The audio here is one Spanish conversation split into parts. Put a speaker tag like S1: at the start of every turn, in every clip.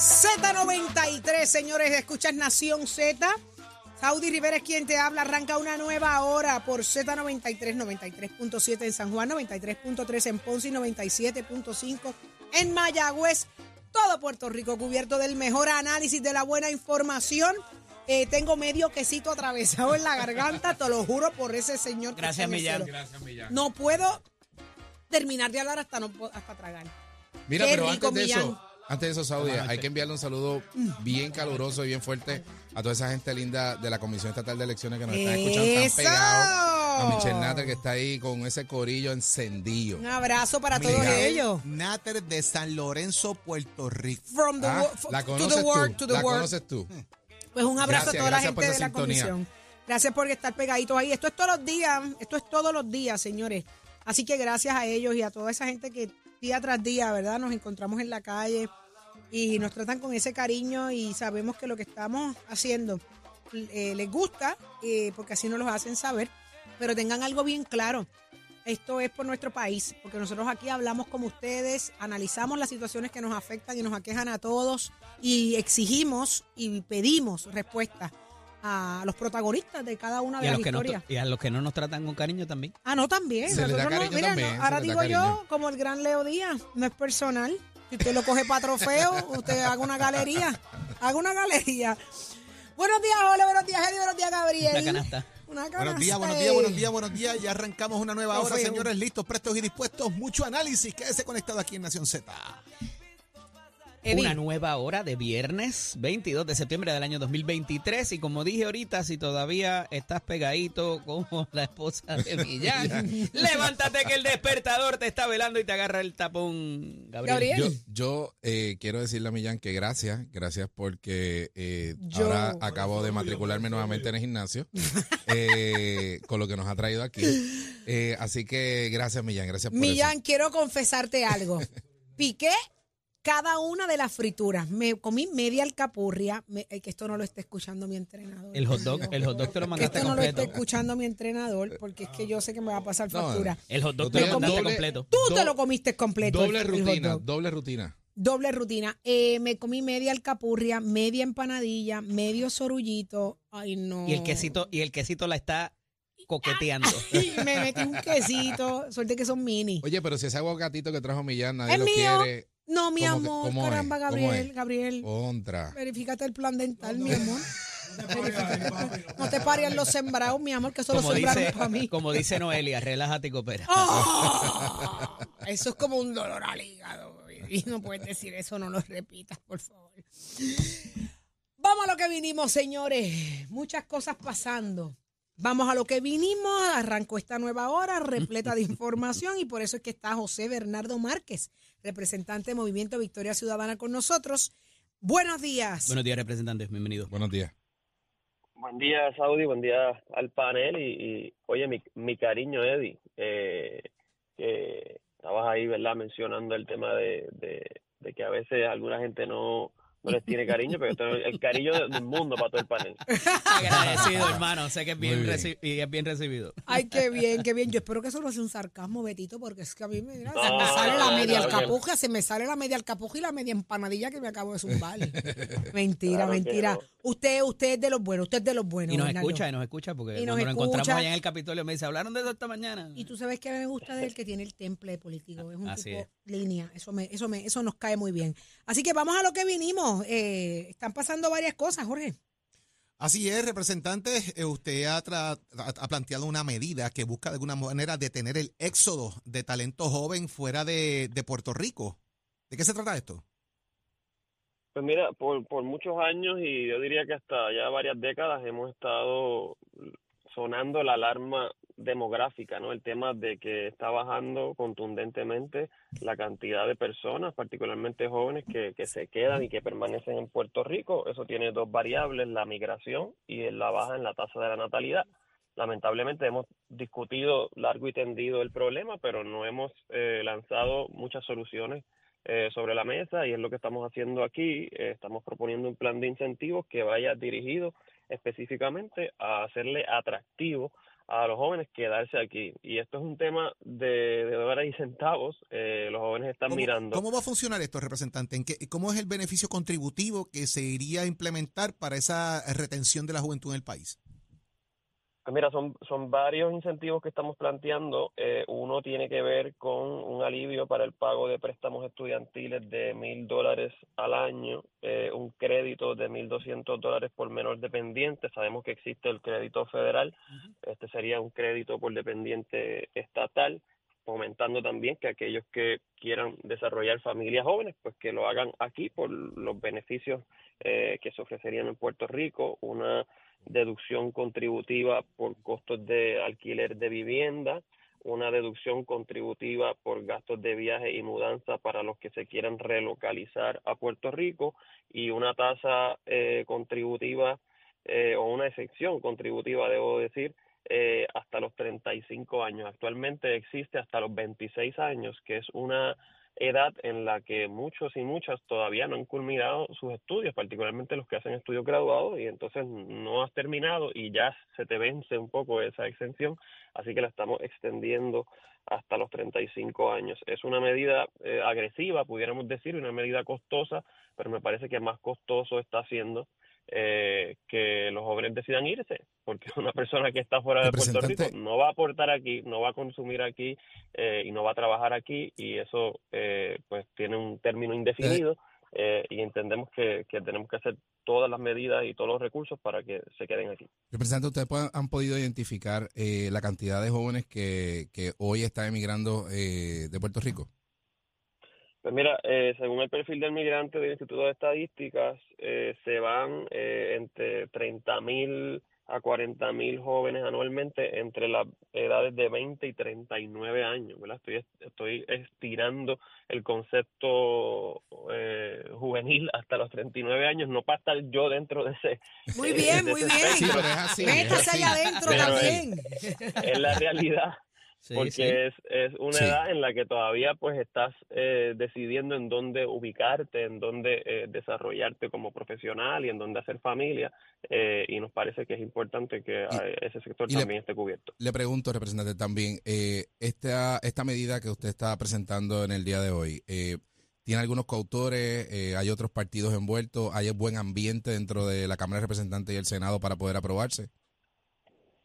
S1: Z93, señores, escuchas Nación Z. Saudi Rivera es quien te habla. Arranca una nueva hora por Z93, 93.7 en San Juan, 93.3 en Ponce y 97.5 en Mayagüez. Todo Puerto Rico cubierto del mejor análisis, de la buena información. Eh, tengo medio quesito atravesado en la garganta, te lo juro por ese señor. que
S2: Gracias, Millán. Gracias, Millán.
S1: No puedo terminar de hablar hasta, no, hasta tragar.
S3: Mira,
S1: Qué
S3: pero
S1: rico,
S3: antes de
S1: Millán.
S3: eso, antes de eso, Saudi, hay que enviarle un saludo bien caluroso y bien fuerte a toda esa gente linda de la Comisión Estatal de Elecciones que nos están escuchando tan pegados. A Michelle Natter que está ahí con ese corillo encendido.
S1: Un abrazo para todos ellos.
S4: Nater de San Lorenzo, Puerto Rico.
S1: From the
S3: Ah, ¿La
S1: to
S3: conoces
S1: the world,
S3: tú?
S1: to the
S3: ¿La
S1: world.
S3: conoces tú?
S1: Pues un abrazo
S3: Gracias,
S1: a toda la gente de la
S3: sintonía.
S1: comisión. Gracias por estar pegaditos ahí. Esto es todos los días, esto es todos los días, señores. Así que gracias a ellos y a toda esa gente que día tras día, ¿verdad? Nos encontramos en la calle y nos tratan con ese cariño y sabemos que lo que estamos haciendo eh, les gusta eh, porque así nos lo hacen saber. Pero tengan algo bien claro. Esto es por nuestro país, porque nosotros aquí hablamos como ustedes, analizamos las situaciones que nos afectan y nos aquejan a todos y exigimos y pedimos respuestas a los protagonistas de cada una de las
S2: no,
S1: historias.
S2: y a los que no nos tratan con cariño también.
S1: Ah, no, también.
S3: Se da
S1: no- mira,
S3: también,
S1: no,
S3: se
S1: ahora
S3: da
S1: digo yo, como el gran Leo Díaz, no es personal. Si usted lo coge para trofeo, usted haga una galería. Haga una galería. Buenos días, Ole, buenos días, Eddie, buenos días, Gabriel.
S2: Una canasta.
S1: Una
S4: Buenos días, buenos días, buenos días, buenos días. Ya arrancamos una nueva hora, señores. Listos, prestos y dispuestos. Mucho análisis. Quédese conectado aquí en Nación Z.
S1: Eddie,
S2: Una nueva hora de viernes 22 de septiembre del año 2023. Y como dije ahorita, si todavía estás pegadito como la esposa de Millán, levántate que el despertador te está velando y te agarra el tapón, Gabriel.
S1: Gabriel.
S3: Yo, yo eh, quiero decirle a Millán que gracias, gracias porque eh,
S1: Yo-
S3: ahora acabo de matricularme nuevamente en el gimnasio eh, con lo que nos ha traído aquí. Eh, así que gracias, Millán, gracias por
S1: Millán, quiero confesarte algo. Piqué cada una de las frituras. Me comí media alcapurria. Me- eh, que esto no lo está escuchando mi entrenador.
S2: El hot dog, el hot dog te lo
S1: que
S2: mandaste
S1: esto no lo
S2: completo.
S1: está escuchando mi entrenador porque es que yo sé que me va a pasar
S3: No,
S1: factura.
S2: El hot dog te lo
S3: tengo
S2: mandaste
S3: doble-
S2: completo.
S1: Tú te lo comiste completo.
S3: Doble
S1: el- el hot
S3: rutina,
S1: dog.
S3: doble rutina.
S1: Doble rutina. Eh, me comí media alcapurria, media empanadilla, medio sorullito. Ay, no.
S2: Y el quesito, y el quesito la está coqueteando.
S1: Y me metí un quesito. Suerte que son mini.
S3: Oye, pero si ese aguacatito que trajo Millán, nadie
S1: Es
S3: lo
S1: mío.
S3: quiere.
S1: No, mi
S3: ¿Cómo que-
S1: amor.
S3: es?
S1: Caramba,
S3: ¿Cómo
S1: Gabriel.
S3: es?
S1: Gabriel.
S3: Contra.
S1: Verifícate el plan dental, mi amor. No te paren los sembrados, mi amor, que eso lo
S2: Como
S1: sembraron
S2: dice,
S1: para mí.
S2: como dice Noelia, relájate y coopera.
S1: ¡Oh! Eso es como un dolor al hígado. Y no puedes decir eso, no lo repitas, por favor. Vamos a lo que vinimos, señores. Muchas cosas pasando. Vamos a lo que vinimos. Arrancó esta nueva hora repleta de información y por eso es que está José Bernardo Márquez, representante de Movimiento Victoria Ciudadana con nosotros. Buenos días.
S2: Buenos días, representantes. Bienvenidos.
S3: Buenos días.
S5: Buen día, Saudi, buen día al panel y, y, oye, mi, mi cariño, Eddie, eh, que estabas ahí, ¿verdad?, mencionando el tema de, de, de que a veces alguna gente no, no les tiene cariño, pero esto es el cariño del mundo para todo el panel.
S2: Agradecido, hermano. Sé que es bien,
S3: bien.
S2: y es bien recibido.
S1: Ay, qué bien, qué bien. Yo espero que eso no sea un sarcasmo, Betito, porque es que a mí me, mira, se me sale la media
S5: no,
S1: alcapuja, se me sale la media alcapuja y la media empanadilla que me acabo de zumbar. mentira,
S5: Claro
S1: mentira.
S5: no.
S1: Usted, usted es de los buenos, usted es de los buenos.
S2: Y nos
S1: Bernardo.
S2: escucha, y nos escucha, porque
S1: Y nos
S2: cuando nos encontramos allá en el Capitolio me dice, hablaron de eso esta mañana.
S1: Y tú sabes que a mí me gusta de él que tiene el temple político, es un
S2: Así
S1: tipo
S2: es.
S1: línea, eso me, eso me, eso nos cae muy bien. Así que vamos a lo que vinimos. Eh, están pasando varias cosas, Jorge.
S4: Así es, representante. eh, usted ha, tra- ha- ha planteado una medida que busca de alguna manera detener el éxodo de talento joven fuera de, de Puerto Rico. ¿De qué se trata esto?
S5: Pues mira, por, por muchos años y yo diría que hasta ya varias décadas hemos estado sonando la alarma demográfica, ¿no? El tema de que está bajando contundentemente la cantidad de personas, particularmente jóvenes, que, que se quedan y que permanecen en Puerto Rico. Eso tiene dos variables, la migración y la baja en la tasa de la natalidad. Lamentablemente hemos discutido largo y tendido el problema, pero no hemos eh, lanzado muchas soluciones eh, sobre la mesa y es lo que estamos haciendo aquí. Eh, estamos proponiendo un plan de incentivos que vaya dirigido específicamente a hacerle atractivo a los jóvenes quedarse aquí. Y esto es un tema de, de dólares y centavos. Eh, los jóvenes están
S4: ¿Cómo,
S5: mirando.
S4: ¿Cómo va a funcionar esto, representante? ¿En qué, ¿Cómo es el beneficio contributivo que se iría a implementar para esa retención de la juventud en el país?
S5: Pues mira, son, son varios incentivos que estamos planteando. Eh, uno tiene que ver con un alivio para el pago de préstamos estudiantiles de mil dólares al año, eh, un crédito de mil doscientos dólares por menor dependiente. Sabemos que existe el crédito federal. Este sería un crédito por dependiente estatal fomentando también que aquellos que quieran desarrollar familias jóvenes, pues que lo hagan aquí por los beneficios eh, que se ofrecerían en Puerto Rico, una deducción contributiva por costos de alquiler de vivienda, una deducción contributiva por gastos de viaje y mudanza para los que se quieran relocalizar a Puerto Rico y una tasa eh, contributiva eh, o una excepción contributiva, debo decir, eh, hasta los 35 años. Actualmente existe hasta los 26 años, que es una edad en la que muchos y muchas todavía no han culminado sus estudios, particularmente los que hacen estudios graduados y entonces no has terminado y ya se te vence un poco esa exención, así que la estamos extendiendo hasta los 35 años. Es una medida eh, agresiva, pudiéramos decir, una medida costosa, pero me parece que más costoso está haciendo eh, que los jóvenes decidan irse, porque una persona que está fuera de Puerto Rico no va a aportar aquí, no va a consumir aquí eh, y no va a trabajar aquí y eso eh, pues tiene un término indefinido eh, y entendemos que, que tenemos que hacer todas las medidas y todos los recursos para que se queden aquí.
S3: Representante, ¿ustedes pueden- han podido identificar eh, la cantidad de jóvenes que, que hoy están emigrando eh, de Puerto Rico?
S5: Pues mira, eh, según el perfil del migrante del Instituto de Estadísticas, eh, se van eh, entre 30 mil a 40 mil jóvenes anualmente entre las edades de 20 y 39 años, ¿verdad? Estoy, estoy estirando el concepto eh, juvenil hasta los 39 años, no para estar yo dentro de ese...
S1: Muy bien, muy bien.
S3: Sí,
S5: espectro.
S3: pero es así. es
S1: Métase
S3: así.
S1: allá adentro
S5: Pero
S1: también.
S5: es la realidad
S2: Sí,
S5: porque
S2: sí.
S5: es, es una
S3: Sí.
S5: edad en la que todavía pues estás eh, decidiendo en dónde ubicarte, en dónde eh, desarrollarte como profesional y en dónde hacer familia eh, y nos parece que es importante que
S3: Y-
S5: eh, ese sector
S3: le-
S5: también esté cubierto.
S3: Le pregunto, representante, también, eh, esta, esta medida que usted está presentando en el día de hoy, eh, ¿tiene algunos coautores? Eh, ¿Hay otros partidos envueltos? ¿Hay buen ambiente dentro de la Cámara de Representantes y el Senado para poder aprobarse?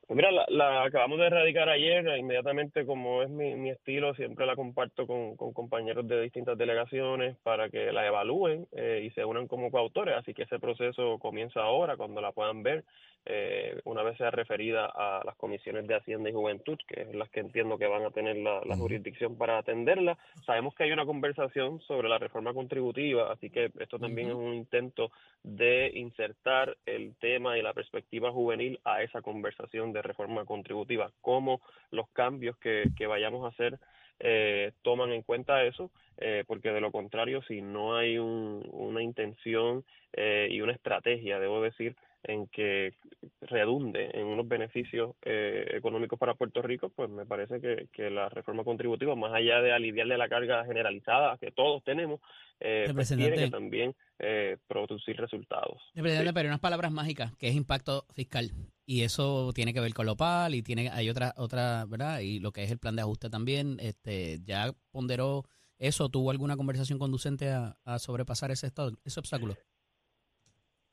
S5: Pues mira, la, la acabamos de erradicar ayer, inmediatamente como es mi, mi estilo, siempre la comparto con, con compañeros de distintas delegaciones para que la evalúen eh, y se unan como coautores, así que ese proceso comienza ahora, cuando la puedan ver, eh, una vez sea referida a las comisiones de Hacienda y Juventud, que es las que entiendo que van a tener la, la jurisdicción para atenderla. Sabemos que hay una conversación sobre la reforma contributiva, así que esto también es un intento de insertar el tema y la perspectiva juvenil a esa conversación de reforma contributiva, cómo los cambios que, que vayamos a hacer eh, toman en cuenta eso, eh, porque de lo contrario, si no hay un- una intención eh, y una estrategia, debo decir, en que redunde en unos beneficios eh, económicos para Puerto Rico, pues me parece que, que la reforma contributiva, más allá de aliviarle la carga generalizada que todos tenemos, eh, pues tiene que también eh, producir resultados.
S2: Representante, pero hay unas palabras mágicas, que es impacto fiscal. Y eso tiene que ver con lo PAL y tiene, hay otra, otra, ¿verdad? Y lo que es el plan de ajuste también. Este, ¿Ya ponderó eso? ¿Tuvo alguna conversación conducente a, a sobrepasar ese, estado- ese obstáculo?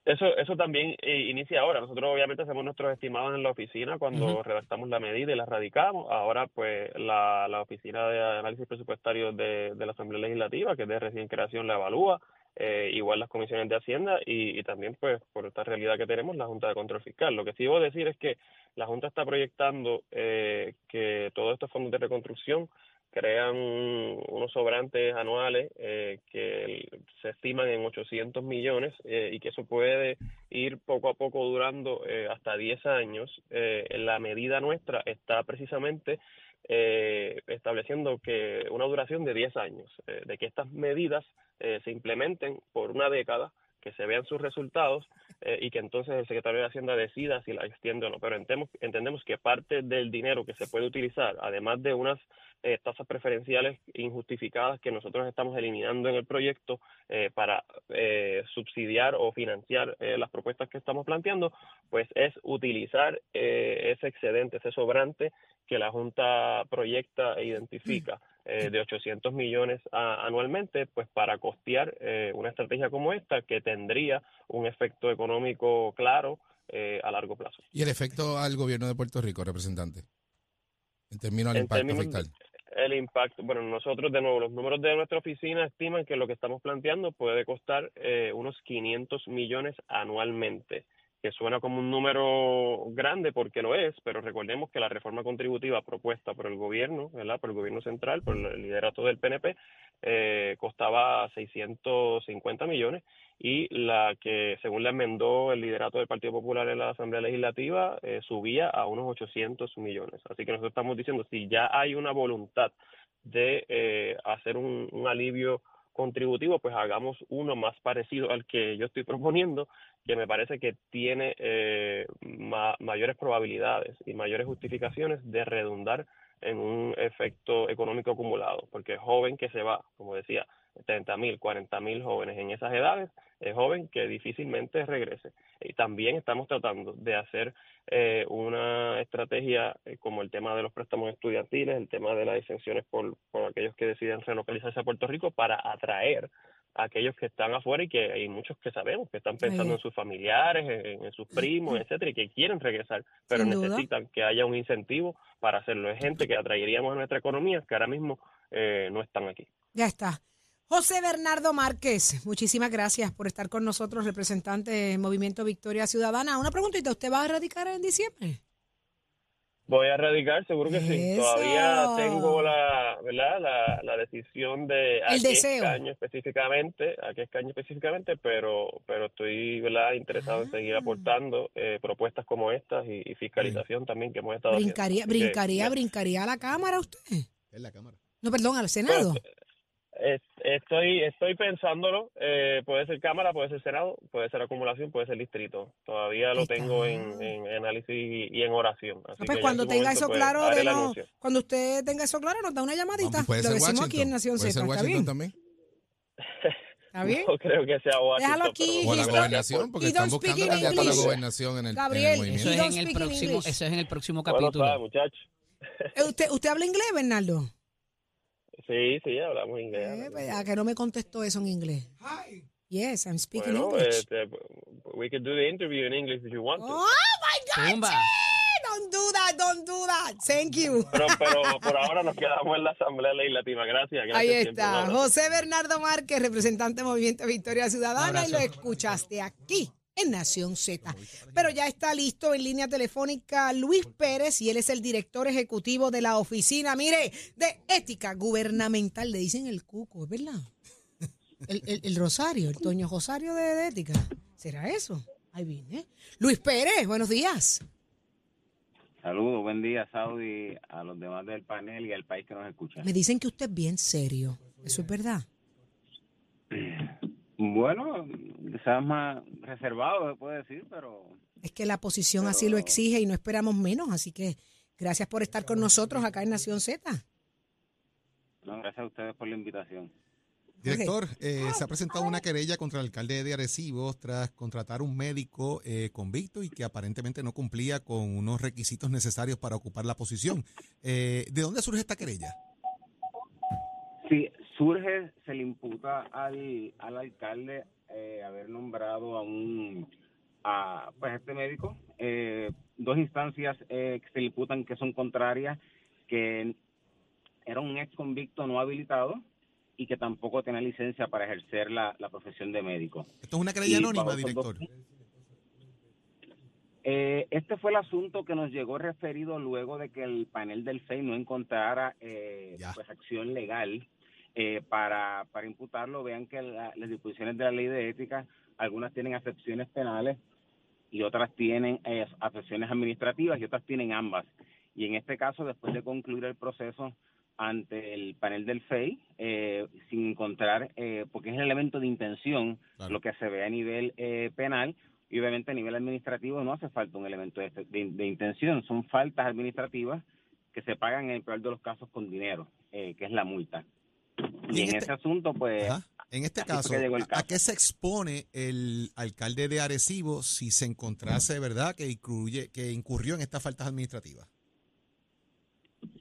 S5: Eso, eso también eh, inicia ahora. Nosotros obviamente hacemos nuestros estimados en la oficina cuando redactamos la medida y la radicamos. Ahora pues la, la oficina de análisis presupuestario de, de la Asamblea Legislativa, que es de recién creación, la evalúa. eh, igual las comisiones de Hacienda y, y también pues por esta realidad que tenemos la Junta de Control Fiscal. Lo que sí debo decir es que la Junta está proyectando eh, que todos estos fondos de reconstrucción crean unos sobrantes anuales eh, que se estiman en 800 millones eh, y que eso puede ir poco a poco durando eh, hasta 10 años. la medida nuestra está precisamente estableciendo que una duración de 10 años, de que estas medidas se implementen por una década que se vean sus resultados y que entonces el secretario de Hacienda decida si la extiende o no. Pero entendemos, entendemos que parte del dinero que se puede utilizar, además de unas eh, tasas preferenciales injustificadas que nosotros estamos eliminando en el proyecto eh, para eh, subsidiar o financiar las propuestas que estamos planteando, pues es utilizar ese excedente, ese sobrante que la Junta proyecta e identifica de 800 millones anualmente, pues para costear una estrategia como esta que tendría un efecto económico claro a largo plazo.
S3: ¿Y el efecto al gobierno de Puerto Rico, representante? En términos del impacto fiscal
S5: el impacto, bueno, nosotros de nuevo, los números de nuestra oficina estiman que lo que estamos planteando puede costar eh, unos 500 millones anualmente que suena como un número grande porque lo es, pero recordemos que la reforma contributiva propuesta por el gobierno, ¿verdad? por el gobierno central, por el liderato del PNP, eh, costaba 650 millones y la que, según le enmendó el liderato del Partido Popular en la Asamblea Legislativa, eh, subía a unos 800 millones. Así que nosotros estamos diciendo, si ya hay una voluntad de eh, hacer un alivio contributivo, pues hagamos uno más parecido al que yo estoy proponiendo, que me parece que tiene eh, mayores probabilidades y mayores justificaciones de redundar en un efecto económico acumulado, porque joven que se va, como decía, 30 mil, 40 mil jóvenes en esas edades, es joven que difícilmente regrese. Y también estamos tratando de hacer eh, una estrategia eh, como el tema de los préstamos estudiantiles, el tema de las exenciones por, por aquellos que deciden relocalizarse a Puerto Rico para atraer a aquellos que están afuera y que hay muchos que sabemos que están pensando en sus familiares, en, sus primos, etcétera, y que quieren regresar, pero necesitan que haya un incentivo para hacerlo. Es gente que atraeríamos a nuestra economía que ahora mismo eh, no están aquí.
S1: Ya está. José Bernardo Márquez, muchísimas gracias por estar con nosotros, representante del Movimiento Victoria Ciudadana. Una preguntita, ¿usted va a radicar en diciembre?
S5: Voy a radicar, seguro que sí. Todavía tengo la, ¿verdad? La, decisión de
S1: a qué escaño
S5: específicamente, a qué escaño específicamente, pero, pero estoy ¿verdad? interesado en seguir ah. aportando eh, propuestas como estas y, fiscalización también que hemos estado
S1: brincaría,
S5: haciendo.
S1: Brincaría, brincaría a la Cámara usted.
S4: En la Cámara.
S1: No, perdón, al Senado.
S5: Pues, Estoy, estoy pensándolo. Eh, puede ser Cámara, puede ser Senado, puede ser acumulación, puede ser distrito. Todavía lo tengo en, análisis y, en oración. Así
S1: pues cuando tenga eso pues, claro, cuando usted tenga eso claro, nos da una llamadita. lo decimos aquí en Nación Z. ¿Está bien? también? ¿Está bien?
S5: No creo que sea Washington.
S1: Déjalo aquí.
S3: O la gobernación, porque están buscando candidato a la gobernación en el,
S1: Gabriel,
S2: movimiento. Eso es en el próximo, eso es en el próximo capítulo.
S5: Bueno, muchachos.
S1: Eh, ¿Usted, ¿Usted habla inglés, Bernardo?
S5: Sí, sí, hablamos inglés. Eh,
S1: pues, ¿A que no me contestó eso en inglés? Hi. Yes, I'm speaking
S5: bueno,
S1: English.
S5: Este, we could do the interview in English if you want to.
S1: Oh my God! Don't do that, don't do that. Thank you.
S5: Pero, pero por ahora nos quedamos en la Asamblea Legislativa. Gracias. gracias
S1: Ahí está. José Bernardo Márquez, representante del Movimiento Victoria Ciudadana, y lo escuchaste aquí en Nación Z. Pero ya está listo en línea telefónica Luis Pérez y él es el director ejecutivo de la oficina, mire, de ética gubernamental. Le dicen el cuco, ¿es verdad? El, Rosario, el Toño Rosario de, ética. ¿Será eso? Ahí viene. Luis Pérez, buenos días.
S6: Saludos, buen día, Saudi, a los demás del panel y al país que nos escucha.
S1: Me dicen que usted es bien serio. ¿Eso es verdad?
S6: Bueno, quizás más reservado, se puede decir, pero...
S1: Es que la posición así lo exige y no esperamos menos, así que gracias por estar con nosotros acá en Nación Z.
S6: No, gracias a ustedes por la invitación.
S4: Director, eh, se ha presentado una querella contra el alcalde de Arecibo tras contratar un médico eh, convicto y que aparentemente no cumplía con unos requisitos necesarios para ocupar la posición. Eh, ¿De dónde surge esta querella?
S6: Sí, surge, se le imputa al, al alcalde eh, haber nombrado a un a pues este médico eh, dos instancias eh, que se le imputan que son contrarias que era un ex convicto no habilitado y que tampoco tenía licencia para ejercer la, la profesión de médico.
S4: Esto es una querella anónima, director.
S6: Eh, este fue el asunto que nos llegó referido luego de que el panel del FEI no encontrara eh, pues, acción legal eh, para, para imputarlo. Vean que la- las disposiciones de la ley de ética, algunas tienen acepciones penales y otras tienen eh, acepciones administrativas y otras tienen ambas. Y en este caso, después de concluir el proceso ante el panel del FEI, eh, sin encontrar, eh, porque es el elemento de intención,
S4: Claro.
S6: lo que se ve a nivel eh, penal, y obviamente a nivel administrativo no hace falta un elemento de, de- de intención, son faltas administrativas que se pagan en el peor de los casos con dinero, eh, que es la multa.
S4: Y
S6: Y,
S4: en
S6: en
S4: este-
S6: ese asunto, pues,
S4: Ajá. En este caso, ¿a- ¿a
S6: caso.
S4: qué se expone el alcalde de Arecibo si se encontrase, verdad, que, incluye, que incurrió en estas faltas administrativas?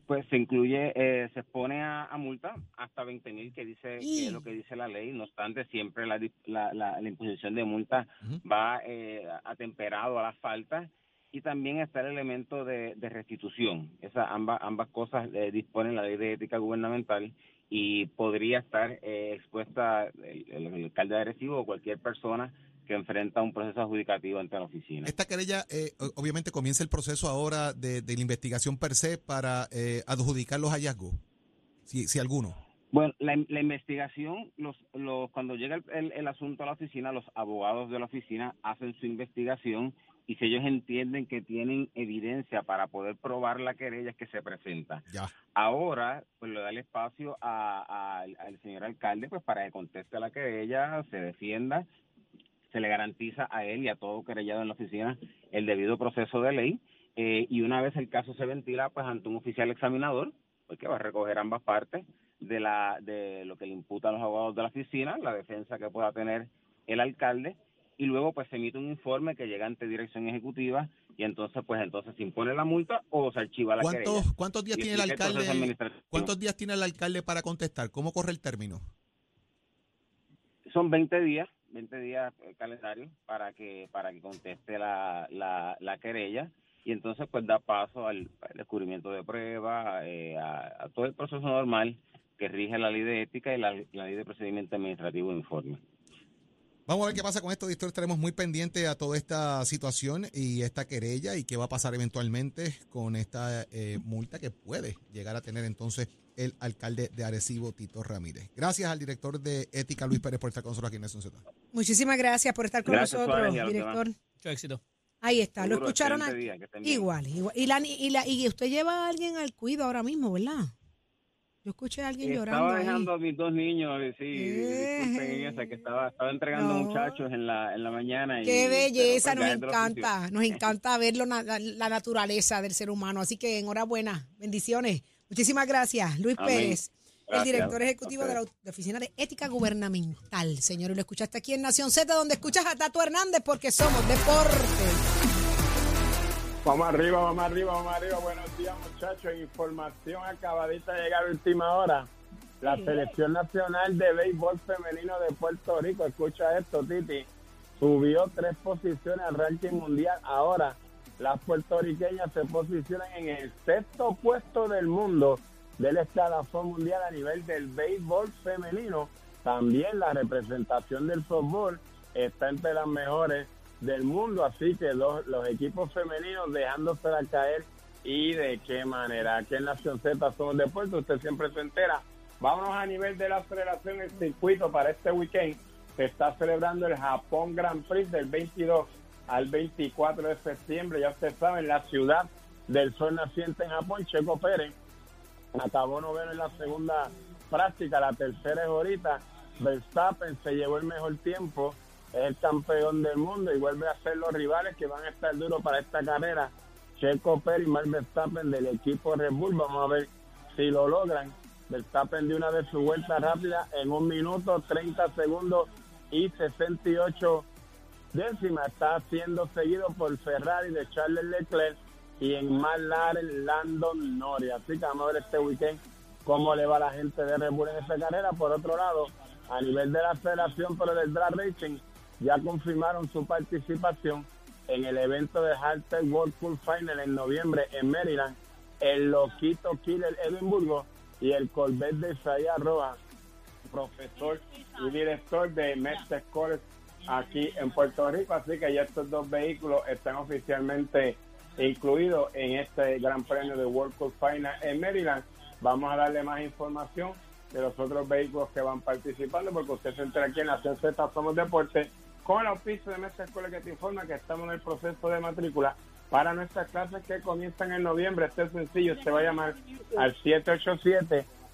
S6: pues se incluye, eh, se expone a, a multa hasta 20 mil, que dice que es lo que dice la ley. No obstante, siempre la, la, la, la imposición de multa va eh, atemperado a las faltas y también está el elemento de, de restitución. Esa, ambas, ambas cosas eh, disponen la ley de ética gubernamental y podría estar eh, expuesta el, el alcalde de Arecibo o cualquier persona que enfrenta un proceso adjudicativo ante la oficina.
S4: Esta querella, eh, obviamente, comienza el proceso ahora de, de la investigación per se para eh, adjudicar los hallazgos, si, si alguno.
S6: Bueno, la, la investigación, los, los, cuando llega el, el- el asunto a la oficina, los abogados de la oficina hacen su investigación y si ellos entienden que tienen evidencia para poder probar la querella es que se presenta.
S4: Ya.
S6: Ahora, pues le da el espacio a- a- al- al señor alcalde pues para que conteste la querella, se defienda, se le garantiza a él y a todo querellado en la oficina el debido proceso de ley eh, y una vez el caso se ventila pues ante un oficial examinador, pues que va a recoger ambas partes de la de lo que le imputan los abogados de la oficina, la defensa que pueda tener el alcalde y luego pues se emite un informe que llega ante dirección ejecutiva y entonces pues entonces se impone la multa o se archiva la querella.
S4: ¿Cuántos, ¿Cuántos días
S6: Y
S4: tiene el
S6: el
S4: alcalde? ¿Cuántos días tiene el alcalde para contestar? ¿Cómo corre el término?
S6: Son 20 días, 20 días eh, calendario para que para que conteste la, la, la querella y entonces pues da paso al, al descubrimiento de pruebas, eh, a, a todo el proceso normal que rige la ley de ética y la, la ley de procedimiento administrativo informe.
S4: Vamos a ver qué pasa con esto, Doctor. Estaremos muy pendientes a toda esta situación y esta querella y qué va a pasar eventualmente con esta eh, multa que puede llegar a tener entonces el alcalde de Arecibo, Tito Ramírez. Gracias al director de Ética, Luis Pérez, por estar con nosotros aquí en Nación Z.
S1: Muchísimas gracias por estar con
S6: Gracias,
S1: nosotros,
S6: Suárez,
S1: director.
S2: Mucho éxito.
S1: Ahí está, lo escucharon
S6: día.
S1: Igual, igual. Y, la, y, la, y usted lleva a alguien al cuido ahora mismo, ¿verdad? Yo escuché a alguien llorando.
S6: Estaba
S1: ahí.
S6: dejando a mis dos niños, eh, sí,
S1: Eh.
S6: disculpen en esa, que estaba, estaba entregando
S1: No.
S6: muchachos en la, en la mañana. y-
S1: Qué belleza, nos encanta, nos encanta ver la, la naturaleza del ser humano. Así que enhorabuena, bendiciones. Muchísimas gracias, Luis
S6: Amén.
S1: Pérez, el director ejecutivo de la Oficina de Ética Gubernamental. Señor, y lo escuchaste aquí en Nación Z, donde escuchas a Tato Hernández, porque somos deporte.
S7: Vamos arriba, vamos arriba, vamos arriba. Buenos días, muchachos. Información acabadita de llegar a última hora. La Selección Nacional de Béisbol Femenino de Puerto Rico, escucha esto, Titi, subió tres posiciones al ranking mundial. Ahora, las puertorriqueñas se posicionan en el sexto puesto del mundo del escalafón mundial a nivel del béisbol femenino. También la representación del fútbol está entre las mejores del mundo, así que los, equipos femeninos dejándosela caer y de qué manera. Aquí en Nación Z somos deportes, usted siempre se entera. Vámonos a nivel de la aceleración, el circuito para este weekend. Se está celebrando el Japón Grand Prix del 22 al 24 de septiembre. Ya ustedes saben, la ciudad del sol naciente en Japón, Checo Pérez, acabó noveno en la segunda práctica, la tercera es ahorita. Verstappen se llevó el mejor tiempo, es el campeón del mundo y vuelve a ser los rivales que van a estar duros para esta carrera. Checo Pérez y Max Verstappen del equipo Red Bull, vamos a ver si lo logran. Verstappen de una de su vuelta rápida en un minuto, 30 segundos y 68 décimas. Está siendo seguido por Ferrari de Charles Leclerc y en McLaren Landon Norris. Así que vamos a ver este weekend cómo le va a la gente de Red Bull en esta carrera. Por otro lado, a nivel de la federación, pero del drag racing, ya confirmaron su participación en el evento de Halter World Cup Final en noviembre en Maryland. El Loquito Killer Edimburgo y el Corvette de Isaías Rojas, profesor y director de Mestre College aquí en Puerto Rico, así que ya estos dos vehículos están oficialmente incluidos en este Gran Premio de World Cup Final en Maryland. Vamos a darle más información de los otros vehículos que van participando, porque usted se entera aquí en Nación Z Somos Deporte con el auspicio de Mestre Escuela que te informa que estamos en el proceso de matrícula para nuestras clases que comienzan en noviembre. Este es sencillo, se va a llamar al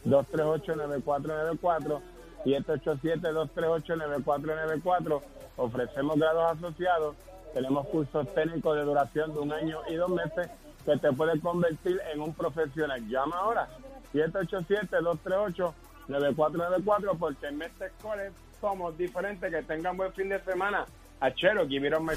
S7: 787-238-9494, 787-238-9494. Ofrecemos grados asociados, tenemos cursos técnicos de duración de un año y dos meses que te pueden convertir en un profesional. Llama ahora, 787-238-9494, porque en Mestre Escuela somos diferentes. Que tengan buen fin de semana. A Chero, give it on my.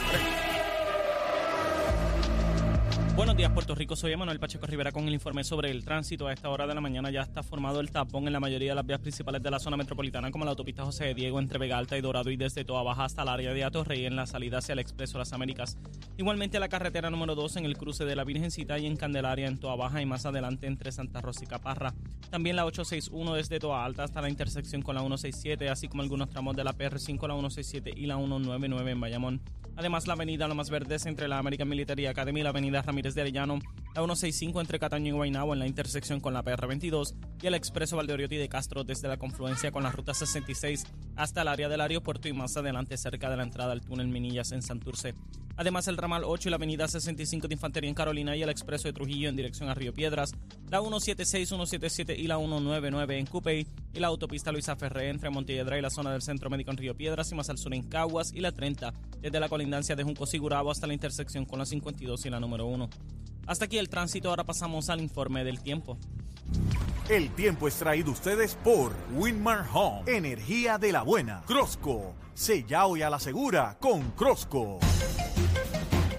S8: Buenos días, Puerto Rico. Soy Emanuel Pacheco Rivera con el informe sobre el tránsito. A esta hora de la mañana ya está formado el tapón en la mayoría de las vías principales de la zona metropolitana, como la autopista José de Diego entre Vega Alta y Dorado y desde Toa Baja hasta el área de Atorrey en la salida hacia el Expreso Las Américas. Igualmente la carretera número 2 en el cruce de la Virgencita y en Candelaria en Toa Baja y más adelante entre Santa Rosa y Caparra. También la 861 desde Toa Alta hasta la intersección con la 167, así como algunos tramos de la PR5, la 167 y la 199 en Bayamón. Además, la avenida Lo Más Verdes entre la American Military Academy y la avenida Ramírez de Arellano, la 165 entre Cataño y Guaynabo en la intersección con la PR22 y el expreso Valdeoriotti de Castro desde la confluencia con la ruta 66 hasta el área del aeropuerto y más adelante cerca de la entrada al túnel Minillas en Santurce. Además, el ramal 8 y la avenida 65 de Infantería en Carolina y el expreso de Trujillo en dirección a Río Piedras, la 176, 177 y la 199 en Cupey y la autopista Luisa Ferré entre Montelledra y la zona del Centro Médico en Río Piedras y más al sur en Caguas y la 30 desde la colindancia de Junco Sigurabo hasta la intersección con la 52 y la número 1. Hasta aquí el tránsito, ahora pasamos al informe del tiempo.
S9: El tiempo es traído ustedes por Winmar Home, energía de la buena. Crosco, sella hoy a la segura con Crosco.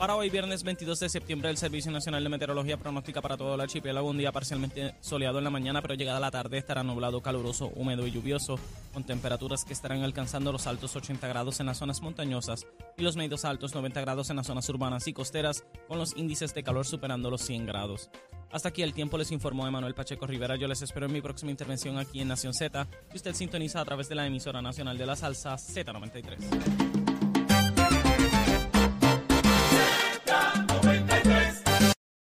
S8: Para hoy, viernes 22 de septiembre, el Servicio Nacional de Meteorología pronostica para todo el archipiélago un día parcialmente soleado en la mañana, pero llegada la tarde estará nublado, caluroso, húmedo y lluvioso, con temperaturas que estarán alcanzando los altos 80 grados en las zonas montañosas y los medios altos 90 grados en las zonas urbanas y costeras, con los índices de calor superando los 100 grados. Hasta aquí el tiempo les informó Emanuel Pacheco Rivera. Yo les espero en mi próxima intervención aquí en Nación Z, que usted sintoniza a través de la emisora nacional de la salsa Z93.